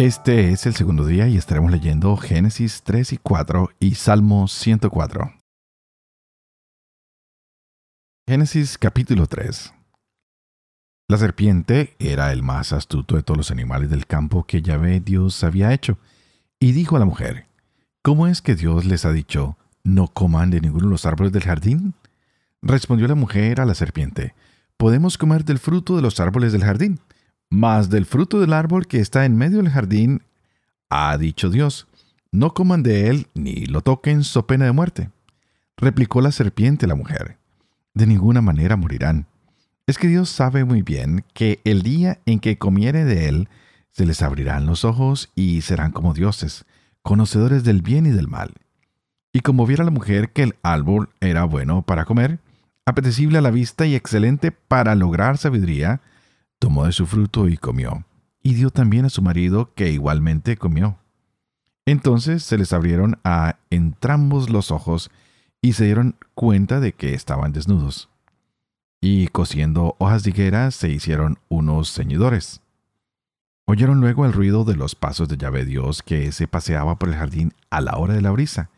Este es el segundo día y estaremos leyendo Génesis 3 y 4 y Salmo 104. Génesis capítulo 3 La serpiente era el más astuto de todos los animales del campo que Yahvé Dios había hecho, y dijo a la mujer, ¿Cómo es que Dios les ha dicho, no coman de ninguno de los árboles del jardín? Respondió la mujer a la serpiente, podemos comer del fruto de los árboles del jardín mas del fruto del árbol que está en medio del jardín, ha dicho Dios, no coman de él ni lo toquen so pena de muerte. Replicó la serpiente la mujer, de ninguna manera morirán. Es que Dios sabe muy bien que el día en que comiere de él, se les abrirán los ojos y serán como dioses, conocedores del bien y del mal. Y como viera la mujer que el árbol era bueno para comer, apetecible a la vista y excelente para lograr sabiduría, tomó de su fruto y comió, y dio también a su marido, que igualmente comió. Entonces se les abrieron a entrambos los ojos, y se dieron cuenta de que estaban desnudos. Y cosiendo hojas de higuera se hicieron unos ceñidores. Oyeron luego el ruido de los pasos de llave Dios que se paseaba por el jardín a la hora de la brisa,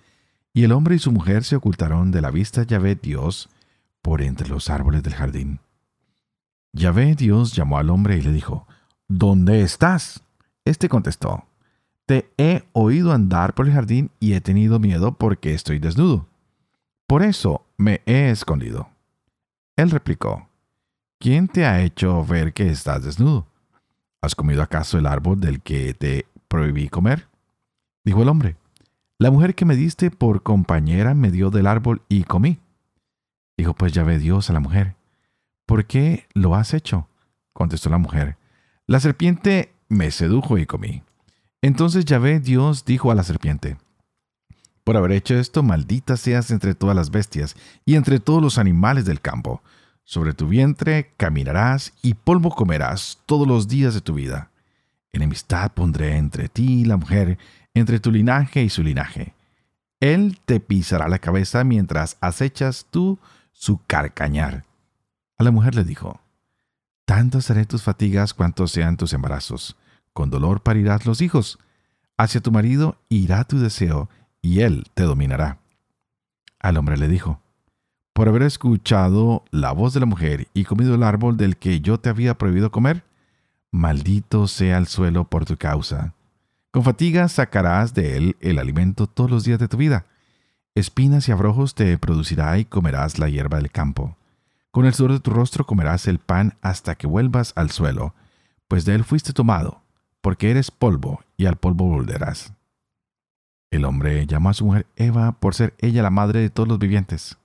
y el hombre y su mujer se ocultaron de la vista llave Dios por entre los árboles del jardín. Yahvé Dios llamó al hombre y le dijo, ¿Dónde estás? Este contestó, Te he oído andar por el jardín y he tenido miedo porque estoy desnudo. Por eso me he escondido. Él replicó, ¿quién te ha hecho ver que estás desnudo? ¿Has comido acaso el árbol del que te prohibí comer? Dijo el hombre, la mujer que me diste por compañera me dio del árbol y comí. Dijo pues Yahvé Dios a la mujer, ¿Por qué lo has hecho? contestó la mujer. La serpiente me sedujo y comí. Entonces Yahvé Dios dijo a la serpiente, Por haber hecho esto, maldita seas entre todas las bestias y entre todos los animales del campo. Sobre tu vientre caminarás y polvo comerás todos los días de tu vida. Enemistad pondré entre ti y la mujer, entre tu linaje y su linaje. Él te pisará la cabeza mientras acechas tú su carcañar la mujer le dijo, Tantas seré tus fatigas cuantos sean tus embarazos. Con dolor parirás los hijos. Hacia tu marido irá tu deseo, y él te dominará. Al hombre le dijo, Por haber escuchado la voz de la mujer y comido el árbol del que yo te había prohibido comer, maldito sea el suelo por tu causa. Con fatiga sacarás de él el alimento todos los días de tu vida. Espinas y abrojos te producirá y comerás la hierba del campo. Con el sudor de tu rostro comerás el pan hasta que vuelvas al suelo, pues de él fuiste tomado, porque eres polvo, y al polvo volverás. El hombre llamó a su mujer Eva por ser ella la madre de todos los vivientes.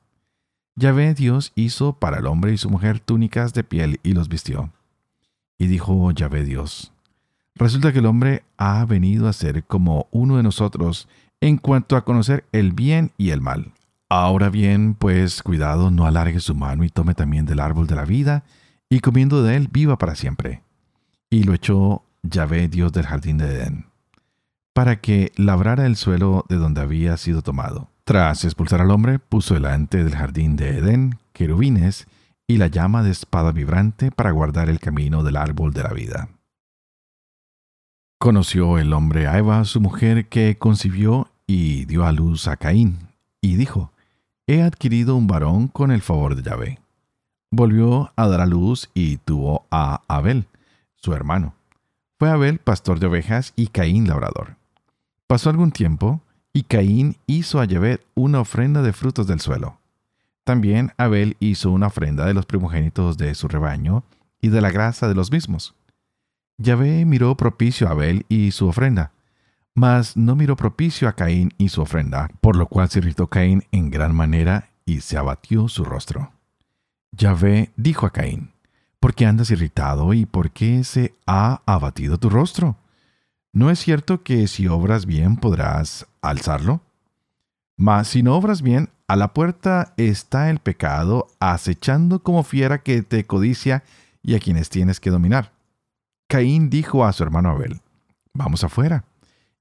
Yahvé Dios hizo para el hombre y su mujer túnicas de piel y los vistió. Y dijo Yahvé Dios, resulta que el hombre ha venido a ser como uno de nosotros en cuanto a conocer el bien y el mal. Ahora bien, pues cuidado, no alargue su mano y tome también del árbol de la vida, y comiendo de él viva para siempre. Y lo echó Yahvé, Dios del jardín de Edén, para que labrara el suelo de donde había sido tomado. Tras expulsar al hombre, puso delante del jardín de Edén querubines y la llama de espada vibrante para guardar el camino del árbol de la vida. Conoció el hombre a Eva, su mujer, que concibió y dio a luz a Caín, y dijo, he adquirido un varón con el favor de Yahvé. Volvió a dar a luz y tuvo a Abel, su hermano. Fue Abel pastor de ovejas y Caín labrador. Pasó algún tiempo y Caín hizo a Yahvé una ofrenda de frutos del suelo. También Abel hizo una ofrenda de los primogénitos de su rebaño y de la grasa de los mismos. Yahvé miró propicio a Abel y su ofrenda, mas no miró propicio a Caín y su ofrenda, por lo cual se irritó Caín en gran manera y se abatió su rostro. Yahvé dijo a Caín, ¿por qué andas irritado y por qué se ha abatido tu rostro? ¿No es cierto que si obras bien podrás alzarlo? Mas si no obras bien, a la puerta está el pecado, acechando como fiera que te codicia y a quienes tienes que dominar. Caín dijo a su hermano Abel, Vamos afuera.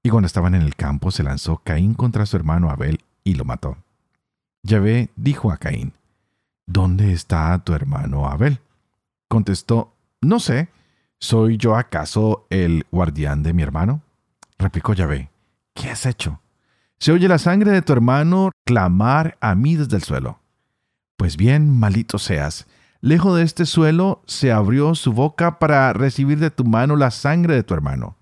Y cuando estaban en el campo se lanzó Caín contra su hermano Abel y lo mató. Yahvé dijo a Caín, ¿Dónde está tu hermano Abel? Contestó, No sé, ¿soy yo acaso el guardián de mi hermano? Replicó Yahvé, ¿qué has hecho? Se oye la sangre de tu hermano clamar a mí desde el suelo. Pues bien, maldito seas, lejos de este suelo se abrió su boca para recibir de tu mano la sangre de tu hermano.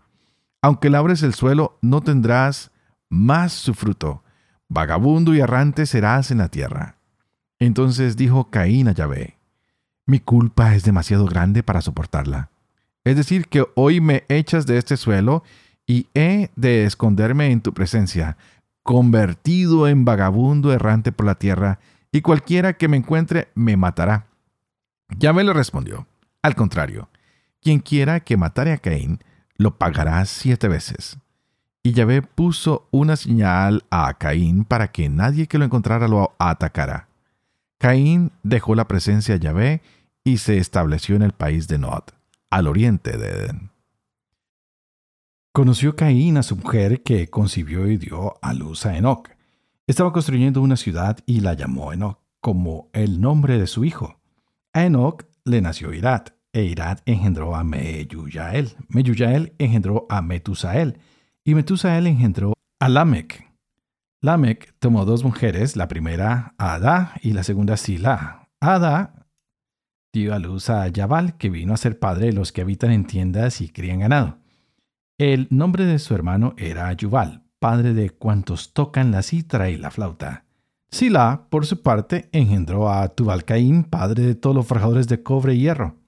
Aunque labres el suelo, no tendrás más su fruto. Vagabundo y errante serás en la tierra. Entonces dijo Caín a Yahvé, mi culpa es demasiado grande para soportarla. Es decir, que hoy me echas de este suelo y he de esconderme en tu presencia, convertido en vagabundo errante por la tierra, y cualquiera que me encuentre me matará. Yahvé le respondió, al contrario, quien quiera que matare a Caín, lo pagará siete veces. Y Yahvé puso una señal a Caín para que nadie que lo encontrara lo atacara. Caín dejó la presencia de Yahvé y se estableció en el país de Nod, al oriente de Edén. Conoció Caín a su mujer que concibió y dio a luz a Enoch. Estaba construyendo una ciudad y la llamó Enoch, como el nombre de su hijo. A Enoch le nació Irat, e Irat engendró a Meyuyael. Meyuyael engendró a Metusael, y Metusael engendró a Lamec. Lamec tomó dos mujeres, la primera Ada y la segunda Sila. Ada dio a luz a Yabal, que vino a ser padre de los que habitan en tiendas y crían ganado. El nombre de su hermano era Yuval, padre de cuantos tocan la citra y la flauta. Sila, por su parte, engendró a Tubalcaín, padre de todos los forjadores de cobre y hierro.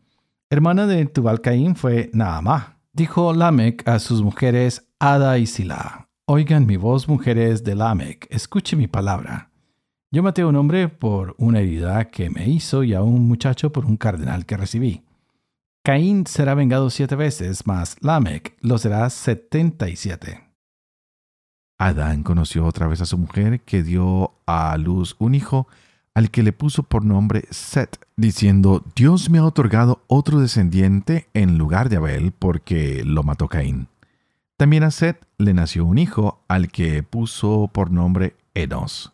Hermana de Tubalcaín fue Naamá. Dijo Lamec a sus mujeres Ada y Sila: Oigan mi voz, mujeres de Lamec, escuche mi palabra. Yo maté a un hombre por una herida que me hizo y a un muchacho por un cardenal que recibí. Caín será vengado siete veces, mas Lamec lo será setenta y siete. Adán conoció otra vez a su mujer, que dio a luz un hijo, al que le puso por nombre Set, diciendo, Dios me ha otorgado otro descendiente en lugar de Abel, porque lo mató Caín. También a Set le nació un hijo, al que puso por nombre Enos.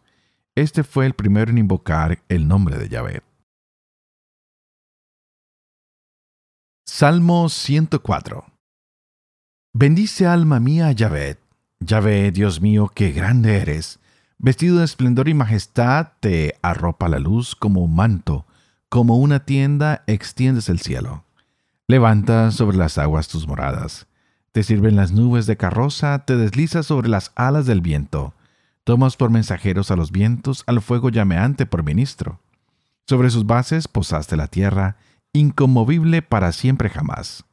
Este fue el primero en invocar el nombre de Yahvé. Salmo 104 Bendice alma mía a Yahvé. Yahvé, Dios mío, qué grande eres. Vestido de esplendor y majestad, te arropa la luz como un manto, como una tienda extiendes el cielo. Levantas sobre las aguas tus moradas. Te sirven las nubes de carroza, te deslizas sobre las alas del viento. Tomas por mensajeros a los vientos, al fuego llameante por ministro. Sobre sus bases posaste la tierra, inconmovible para siempre jamás.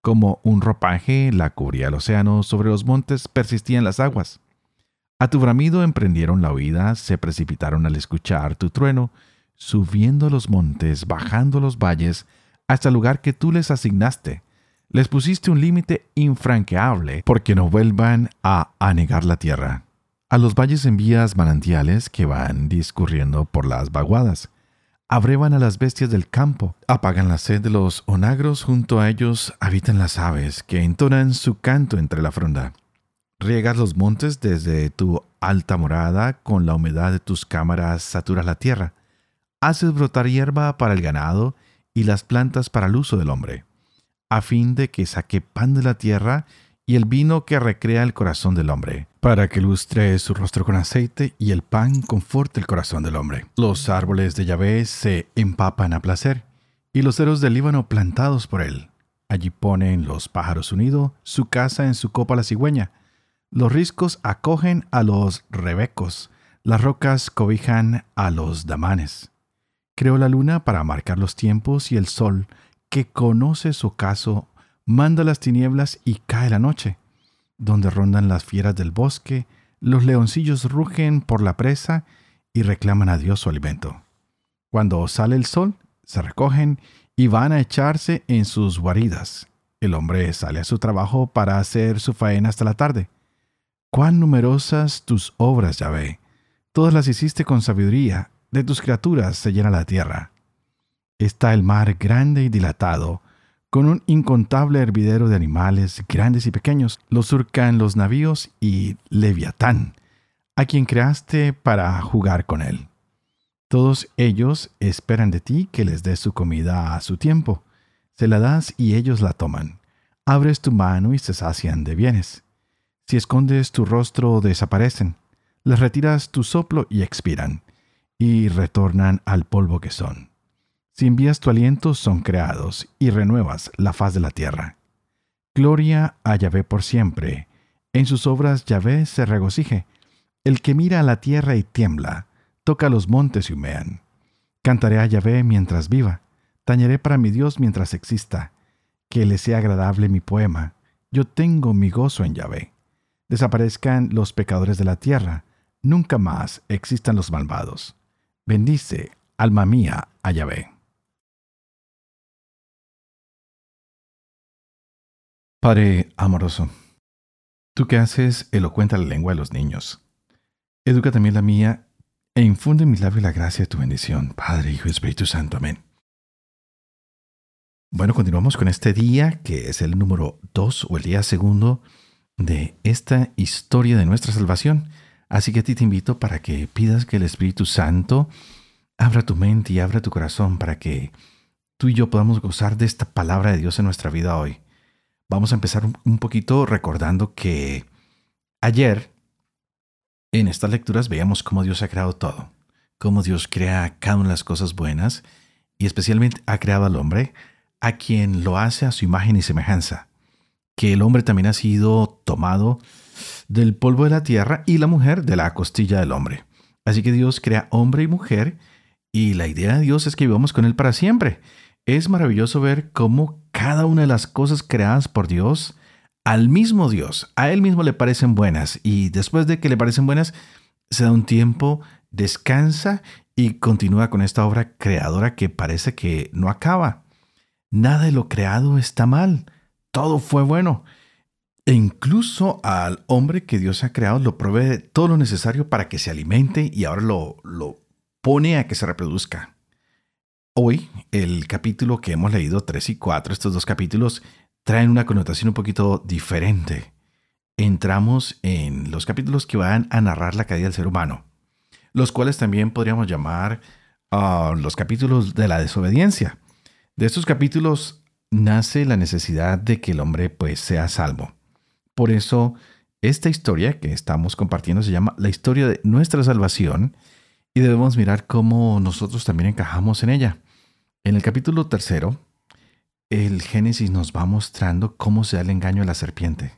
Como un ropaje la cubría el océano, sobre los montes persistían las aguas. A tu bramido emprendieron la huida, se precipitaron al escuchar tu trueno, subiendo los montes, bajando los valles, hasta el lugar que tú les asignaste. Les pusiste un límite infranqueable, porque no vuelvan a anegar la tierra. A los valles envías manantiales que van discurriendo por las vaguadas abrevan a las bestias del campo, apagan la sed de los onagros, junto a ellos habitan las aves, que entonan su canto entre la fronda. Riegas los montes desde tu alta morada, con la humedad de tus cámaras saturas la tierra. Haces brotar hierba para el ganado y las plantas para el uso del hombre, a fin de que saque pan de la tierra y el vino que recrea el corazón del hombre, para que lustre su rostro con aceite y el pan conforte el corazón del hombre. Los árboles de Yahvé se empapan a placer, y los ceros del Líbano plantados por él. Allí ponen los pájaros unidos su casa en su copa la cigüeña. Los riscos acogen a los rebecos, las rocas cobijan a los damanes. Creó la luna para marcar los tiempos y el sol, que conoce su ocaso manda las tinieblas y cae la noche, donde rondan las fieras del bosque, los leoncillos rugen por la presa y reclaman a Dios su alimento. Cuando sale el sol, se recogen y van a echarse en sus guaridas. El hombre sale a su trabajo para hacer su faena hasta la tarde. Cuán numerosas tus obras, Yahvé. Todas las hiciste con sabiduría, de tus criaturas se llena la tierra. Está el mar grande y dilatado, con un incontable hervidero de animales grandes y pequeños. Lo surcan los navíos y Leviatán, a quien creaste para jugar con él. Todos ellos esperan de ti que les des su comida a su tiempo. Se la das y ellos la toman. Abres tu mano y se sacian de bienes. Si escondes tu rostro, desaparecen. Les retiras tu soplo y expiran, y retornan al polvo que son. Si envías tu aliento, son creados, y renuevas la faz de la tierra. Gloria a Yahvé por siempre. En sus obras Yahvé se regocije. El que mira a la tierra y tiembla, toca los montes y humean. Cantaré a Yahvé mientras viva, tañeré para mi Dios mientras exista. Que le sea agradable mi poema. Yo tengo mi gozo en Yahvé desaparezcan los pecadores de la tierra, nunca más existan los malvados. Bendice, alma mía, a Yahvé. Padre amoroso, tú que haces elocuente la lengua de los niños, educa también la mía e infunde en mis labios la gracia de tu bendición, Padre, Hijo y Espíritu Santo. Amén. Bueno, continuamos con este día, que es el número 2 o el día segundo de esta historia de nuestra salvación. Así que a ti te invito para que pidas que el Espíritu Santo abra tu mente y abra tu corazón para que tú y yo podamos gozar de esta palabra de Dios en nuestra vida hoy. Vamos a empezar un poquito recordando que ayer en estas lecturas veíamos cómo Dios ha creado todo, cómo Dios crea cada una de las cosas buenas y especialmente ha creado al hombre a quien lo hace a su imagen y semejanza que el hombre también ha sido tomado del polvo de la tierra y la mujer de la costilla del hombre. Así que Dios crea hombre y mujer y la idea de Dios es que vivamos con Él para siempre. Es maravilloso ver cómo cada una de las cosas creadas por Dios, al mismo Dios, a Él mismo le parecen buenas y después de que le parecen buenas, se da un tiempo, descansa y continúa con esta obra creadora que parece que no acaba. Nada de lo creado está mal todo fue bueno. E incluso al hombre que Dios ha creado lo provee todo lo necesario para que se alimente y ahora lo, lo pone a que se reproduzca. Hoy, el capítulo que hemos leído, 3 y 4, estos dos capítulos, traen una connotación un poquito diferente. Entramos en los capítulos que van a narrar la caída del ser humano, los cuales también podríamos llamar ah, los capítulos de la desobediencia. De estos capítulos nace la necesidad de que el hombre pues sea salvo. Por eso esta historia que estamos compartiendo se llama la historia de nuestra salvación y debemos mirar cómo nosotros también encajamos en ella. En el capítulo tercero, el Génesis nos va mostrando cómo se da el engaño a la serpiente.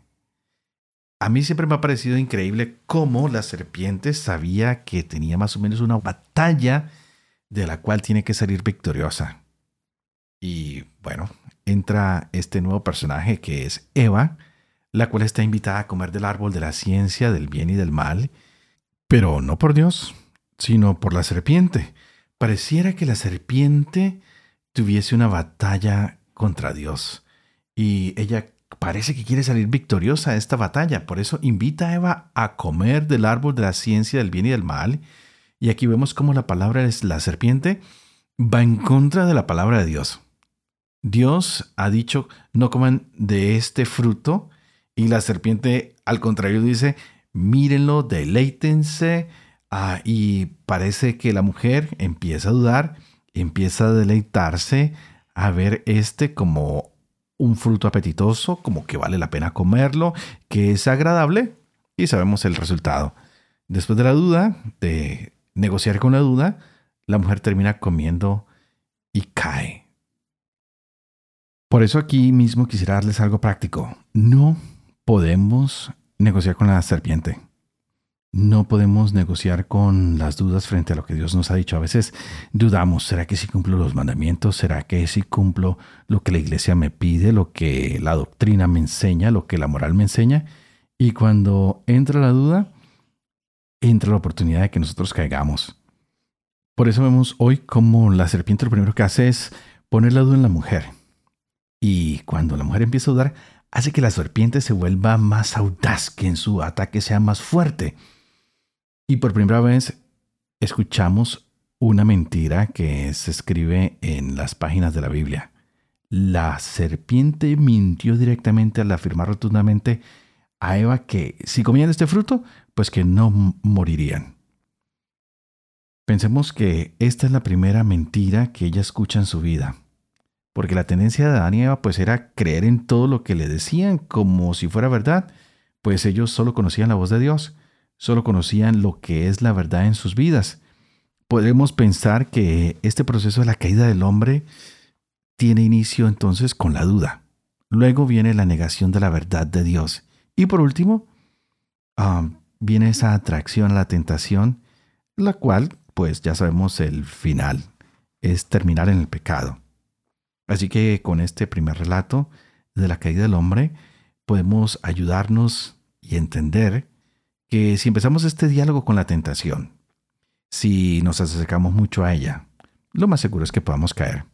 A mí siempre me ha parecido increíble cómo la serpiente sabía que tenía más o menos una batalla de la cual tiene que salir victoriosa. Y bueno, entra este nuevo personaje que es Eva, la cual está invitada a comer del árbol de la ciencia del bien y del mal, pero no por Dios, sino por la serpiente. Pareciera que la serpiente tuviese una batalla contra Dios y ella parece que quiere salir victoriosa de esta batalla. Por eso invita a Eva a comer del árbol de la ciencia del bien y del mal. Y aquí vemos cómo la palabra es la serpiente va en contra de la palabra de Dios. Dios ha dicho, no coman de este fruto. Y la serpiente, al contrario, dice, mírenlo, deleítense. Ah, y parece que la mujer empieza a dudar, empieza a deleitarse, a ver este como un fruto apetitoso, como que vale la pena comerlo, que es agradable. Y sabemos el resultado. Después de la duda, de negociar con la duda, la mujer termina comiendo y cae. Por eso aquí mismo quisiera darles algo práctico. No podemos negociar con la serpiente. No podemos negociar con las dudas frente a lo que Dios nos ha dicho. A veces dudamos, ¿será que si cumplo los mandamientos? ¿Será que si cumplo lo que la iglesia me pide, lo que la doctrina me enseña, lo que la moral me enseña? Y cuando entra la duda, entra la oportunidad de que nosotros caigamos. Por eso vemos hoy como la serpiente lo primero que hace es poner la duda en la mujer. Y cuando la mujer empieza a dudar, hace que la serpiente se vuelva más audaz, que en su ataque sea más fuerte. Y por primera vez escuchamos una mentira que se escribe en las páginas de la Biblia. La serpiente mintió directamente al afirmar rotundamente a Eva que si comían este fruto, pues que no morirían. Pensemos que esta es la primera mentira que ella escucha en su vida. Porque la tendencia de Adán y Eva pues era creer en todo lo que le decían como si fuera verdad, pues ellos solo conocían la voz de Dios, solo conocían lo que es la verdad en sus vidas. Podemos pensar que este proceso de la caída del hombre tiene inicio entonces con la duda. Luego viene la negación de la verdad de Dios. Y por último, ah, viene esa atracción a la tentación, la cual, pues ya sabemos el final, es terminar en el pecado. Así que con este primer relato de la caída del hombre, podemos ayudarnos y entender que si empezamos este diálogo con la tentación, si nos acercamos mucho a ella, lo más seguro es que podamos caer.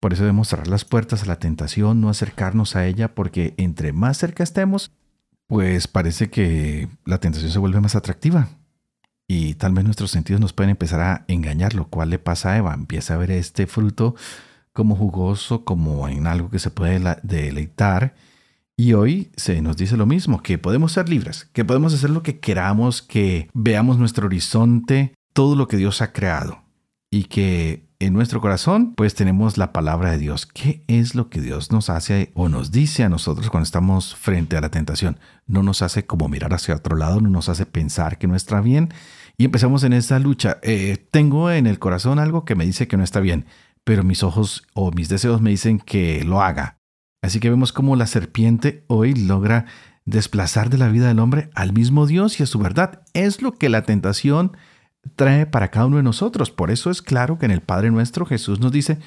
Por eso debemos cerrar las puertas a la tentación, no acercarnos a ella, porque entre más cerca estemos, pues parece que la tentación se vuelve más atractiva. Y tal vez nuestros sentidos nos pueden empezar a engañar, lo cual le pasa a Eva. Empieza a ver este fruto como jugoso, como en algo que se puede deleitar. Y hoy se nos dice lo mismo, que podemos ser libres, que podemos hacer lo que queramos, que veamos nuestro horizonte, todo lo que Dios ha creado. Y que en nuestro corazón, pues tenemos la palabra de Dios. ¿Qué es lo que Dios nos hace o nos dice a nosotros cuando estamos frente a la tentación? No nos hace como mirar hacia otro lado, no nos hace pensar que no está bien y empezamos en esa lucha. Eh, tengo en el corazón algo que me dice que no está bien, pero mis ojos o mis deseos me dicen que lo haga. Así que vemos cómo la serpiente hoy logra desplazar de la vida del hombre al mismo Dios y a su verdad. Es lo que la tentación trae para cada uno de nosotros. Por eso es claro que en el Padre nuestro Jesús nos dice,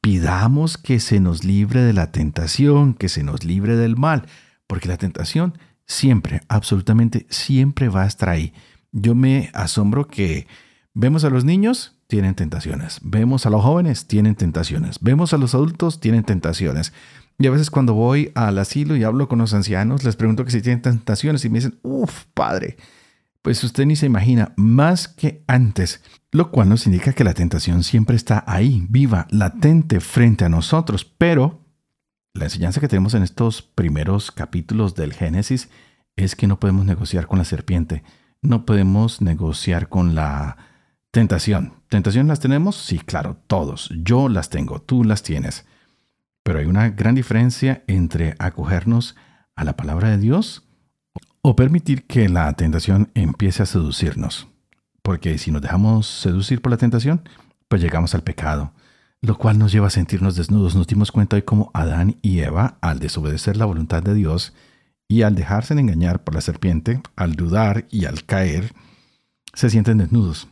pidamos que se nos libre de la tentación, que se nos libre del mal, porque la tentación siempre, absolutamente siempre va a estar ahí. Yo me asombro que vemos a los niños, tienen tentaciones, vemos a los jóvenes, tienen tentaciones, vemos a los adultos, tienen tentaciones. Y a veces cuando voy al asilo y hablo con los ancianos, les pregunto que si tienen tentaciones y me dicen, uff, padre, pues usted ni se imagina, más que antes, lo cual nos indica que la tentación siempre está ahí, viva, latente frente a nosotros, pero la enseñanza que tenemos en estos primeros capítulos del Génesis es que no podemos negociar con la serpiente, no podemos negociar con la tentación. ¿Tentación las tenemos? Sí, claro, todos. Yo las tengo, tú las tienes. Pero hay una gran diferencia entre acogernos a la palabra de Dios o permitir que la tentación empiece a seducirnos. Porque si nos dejamos seducir por la tentación, pues llegamos al pecado, lo cual nos lleva a sentirnos desnudos. Nos dimos cuenta de cómo Adán y Eva, al desobedecer la voluntad de Dios y al dejarse engañar por la serpiente, al dudar y al caer, se sienten desnudos.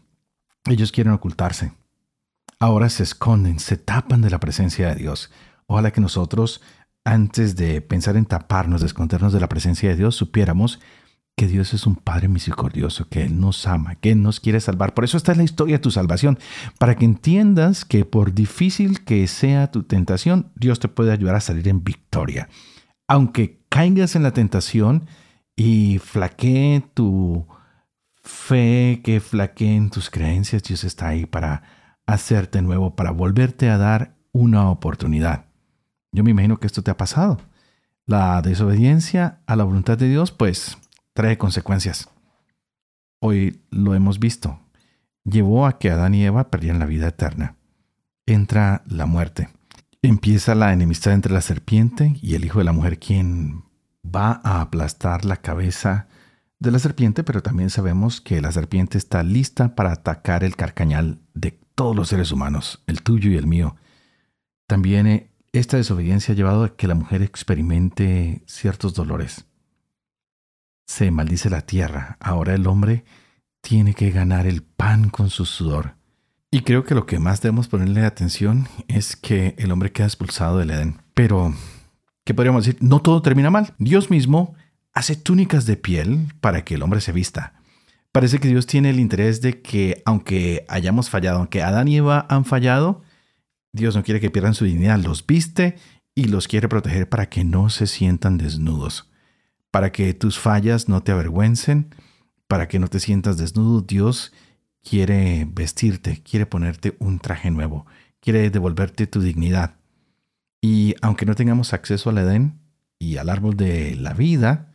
Ellos quieren ocultarse. Ahora se esconden, se tapan de la presencia de Dios. Ojalá que nosotros antes de pensar en taparnos, de escondernos de la presencia de Dios, supiéramos que Dios es un Padre misericordioso, que Él nos ama, que Él nos quiere salvar. Por eso está es la historia de tu salvación, para que entiendas que por difícil que sea tu tentación, Dios te puede ayudar a salir en victoria. Aunque caigas en la tentación y flaquee tu fe, que flaqueen tus creencias, Dios está ahí para hacerte nuevo, para volverte a dar una oportunidad. Yo me imagino que esto te ha pasado. La desobediencia a la voluntad de Dios, pues, trae consecuencias. Hoy lo hemos visto. Llevó a que Adán y Eva perdieran la vida eterna. Entra la muerte. Empieza la enemistad entre la serpiente y el hijo de la mujer, quien va a aplastar la cabeza de la serpiente, pero también sabemos que la serpiente está lista para atacar el carcañal de todos los seres humanos, el tuyo y el mío. También eh, esta desobediencia ha llevado a que la mujer experimente ciertos dolores. Se maldice la tierra. Ahora el hombre tiene que ganar el pan con su sudor. Y creo que lo que más debemos ponerle atención es que el hombre queda expulsado del Edén. Pero, ¿qué podríamos decir? No todo termina mal. Dios mismo hace túnicas de piel para que el hombre se vista. Parece que Dios tiene el interés de que, aunque hayamos fallado, aunque Adán y Eva han fallado, Dios no quiere que pierdan su dignidad, los viste y los quiere proteger para que no se sientan desnudos, para que tus fallas no te avergüencen, para que no te sientas desnudo. Dios quiere vestirte, quiere ponerte un traje nuevo, quiere devolverte tu dignidad. Y aunque no tengamos acceso al Edén y al árbol de la vida,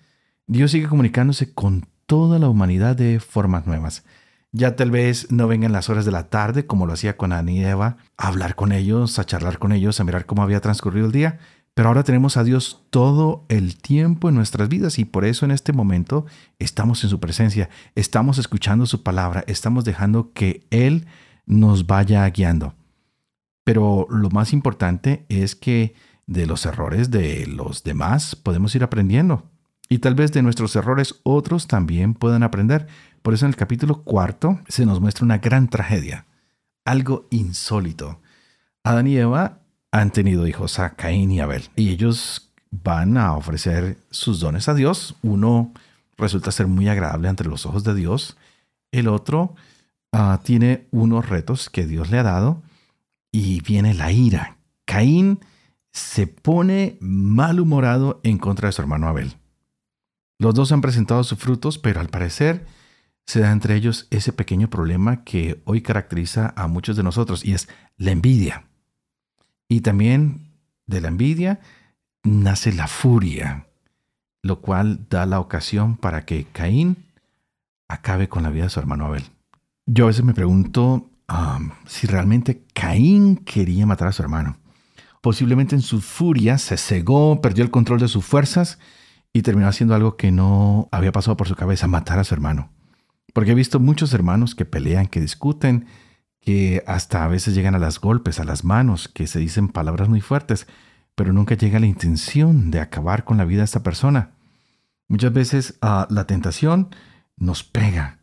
Dios sigue comunicándose con toda la humanidad de formas nuevas. Ya tal vez no vengan las horas de la tarde como lo hacía con Ani y Eva, a hablar con ellos, a charlar con ellos, a mirar cómo había transcurrido el día, pero ahora tenemos a Dios todo el tiempo en nuestras vidas y por eso en este momento estamos en su presencia, estamos escuchando su palabra, estamos dejando que Él nos vaya guiando. Pero lo más importante es que de los errores de los demás podemos ir aprendiendo. Y tal vez de nuestros errores otros también puedan aprender. Por eso en el capítulo cuarto se nos muestra una gran tragedia, algo insólito. Adán y Eva han tenido hijos a Caín y Abel y ellos van a ofrecer sus dones a Dios. Uno resulta ser muy agradable ante los ojos de Dios. El otro ah, tiene unos retos que Dios le ha dado y viene la ira. Caín se pone malhumorado en contra de su hermano Abel. Los dos han presentado sus frutos, pero al parecer se da entre ellos ese pequeño problema que hoy caracteriza a muchos de nosotros y es la envidia. Y también de la envidia nace la furia, lo cual da la ocasión para que Caín acabe con la vida de su hermano Abel. Yo a veces me pregunto si realmente Caín quería matar a su hermano. Posiblemente en su furia se cegó, perdió el control de sus fuerzas y terminó haciendo algo que no había pasado por su cabeza, matar a su hermano. Porque he visto muchos hermanos que pelean, que discuten, que hasta a veces llegan a las golpes, a las manos, que se dicen palabras muy fuertes, pero nunca llega la intención de acabar con la vida de esta persona. Muchas veces ah, la tentación nos pega,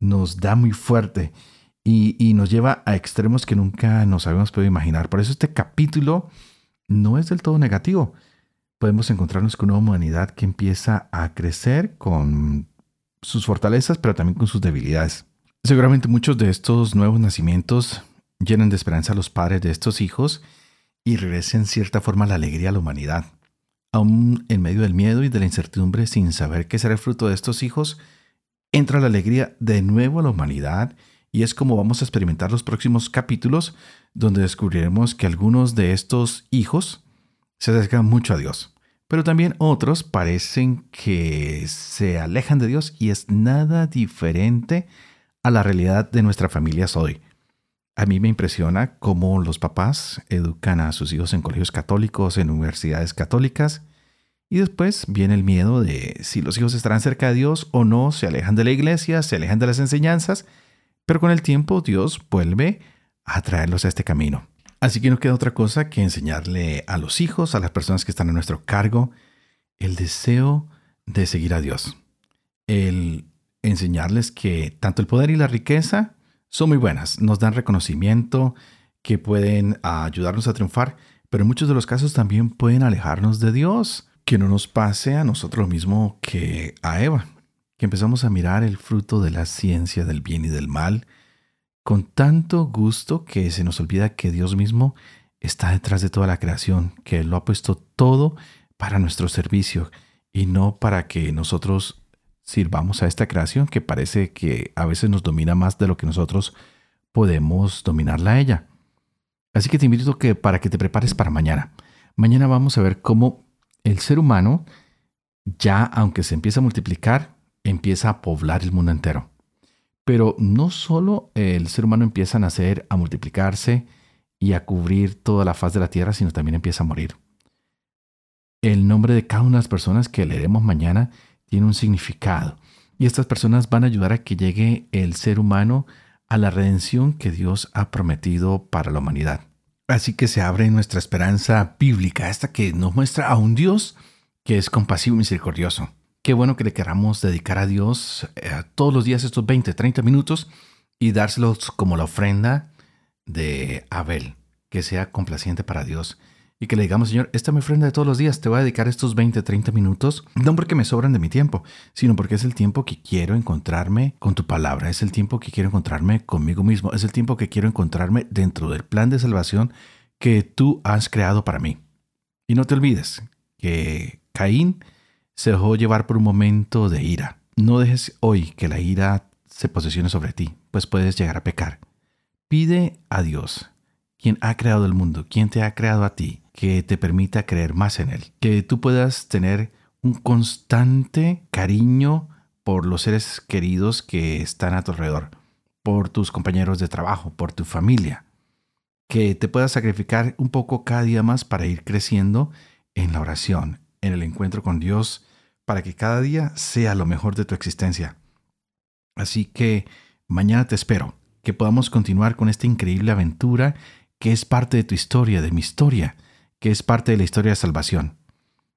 nos da muy fuerte y, y, nos lleva a extremos que nunca nos habíamos podido imaginar. Por eso este capítulo no es del todo negativo podemos encontrarnos con una humanidad que empieza a crecer con sus fortalezas, pero también con sus debilidades. Seguramente muchos de estos nuevos nacimientos llenan de esperanza a los padres de estos hijos y regresen en cierta forma la alegría a la humanidad. Aún en medio del miedo y de la incertidumbre, sin saber qué será el fruto de estos hijos, entra la alegría de nuevo a la humanidad y es como vamos a experimentar los próximos capítulos donde descubriremos que algunos de estos hijos se acercan mucho a Dios pero también otros parecen que se alejan de Dios y es nada diferente a la realidad de nuestra familia hoy. A mí me impresiona cómo los papás educan a sus hijos en colegios católicos, en universidades católicas, y después viene el miedo de si los hijos estarán cerca de Dios o no, se alejan de la iglesia, se alejan de las enseñanzas, pero con el tiempo Dios vuelve a traerlos a este camino. Así que no queda otra cosa que enseñarle a los hijos, a las personas que están a nuestro cargo, el deseo de seguir a Dios. El enseñarles que tanto el poder y la riqueza son muy buenas, nos dan reconocimiento, que pueden ayudarnos a triunfar, pero en muchos de los casos también pueden alejarnos de Dios. Que no nos pase a nosotros mismo que a Eva, que empezamos a mirar el fruto de la ciencia del bien y del mal, con tanto gusto que se nos olvida que Dios mismo está detrás de toda la creación, que lo ha puesto todo para nuestro servicio y no para que nosotros sirvamos a esta creación que parece que a veces nos domina más de lo que nosotros podemos dominarla a ella. Así que te invito que para que te prepares para mañana. Mañana vamos a ver cómo el ser humano ya aunque se empieza a multiplicar, empieza a poblar el mundo entero. Pero no solo el ser humano empieza a nacer, a multiplicarse y a cubrir toda la faz de la tierra, sino también empieza a morir. El nombre de cada una de las personas que leeremos mañana tiene un significado. Y estas personas van a ayudar a que llegue el ser humano a la redención que Dios ha prometido para la humanidad. Así que se abre nuestra esperanza bíblica, esta que nos muestra a un Dios que es compasivo y misericordioso. Qué bueno que le queramos dedicar a Dios eh, todos los días estos 20, 30 minutos y dárselos como la ofrenda de Abel, que sea complaciente para Dios. Y que le digamos, Señor, esta es mi ofrenda de todos los días, te voy a dedicar estos 20, 30 minutos, no porque me sobran de mi tiempo, sino porque es el tiempo que quiero encontrarme con tu palabra, es el tiempo que quiero encontrarme conmigo mismo, es el tiempo que quiero encontrarme dentro del plan de salvación que tú has creado para mí. Y no te olvides que Caín se dejó llevar por un momento de ira. No dejes hoy que la ira se posesione sobre ti. pues puedes llegar a pecar. Pide a Dios, quien ha creado el mundo, quien te ha creado a ti, que te permita creer más en Él, que tú puedas tener un constante cariño por los seres queridos que están a tu alrededor, por tus compañeros de trabajo, por tu familia, que te puedas sacrificar un poco cada día más para ir creciendo en la oración, en el encuentro con Dios, para que cada día sea lo mejor de tu existencia. Así que mañana te espero, que podamos continuar con esta increíble aventura que es parte de tu historia, de mi historia, que es parte de la historia de salvación.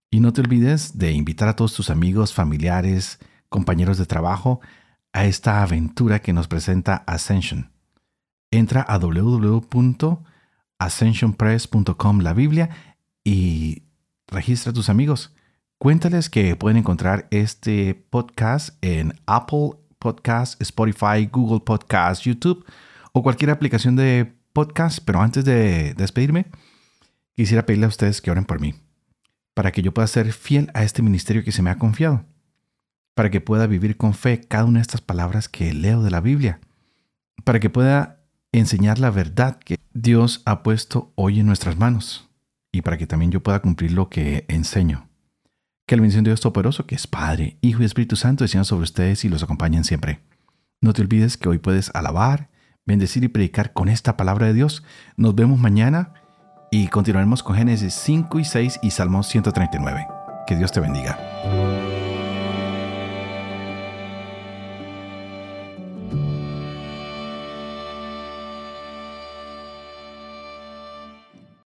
Y no te olvides de invitar a todos tus amigos, familiares, compañeros de trabajo a esta aventura que nos presenta Ascension. Entra a www.ascensionpress.com la Biblia y registra a tus amigos. Cuéntales que pueden encontrar este podcast en Apple Podcast, Spotify, Google Podcast, YouTube o cualquier aplicación de podcast, pero antes de despedirme, quisiera pedirle a ustedes que oren por mí, para que yo pueda ser fiel a este ministerio que se me ha confiado, para que pueda vivir con fe cada una de estas palabras que leo de la Biblia, para que pueda enseñar la verdad que Dios ha puesto hoy en nuestras manos y para que también yo pueda cumplir lo que enseño. Que la bendición de Dios Todopoderoso, que es Padre, Hijo y Espíritu Santo, descienda sobre ustedes y los acompañen siempre. No te olvides que hoy puedes alabar, bendecir y predicar con esta palabra de Dios. Nos vemos mañana y continuaremos con Génesis 5 y 6 y Salmos 139. Que Dios te bendiga.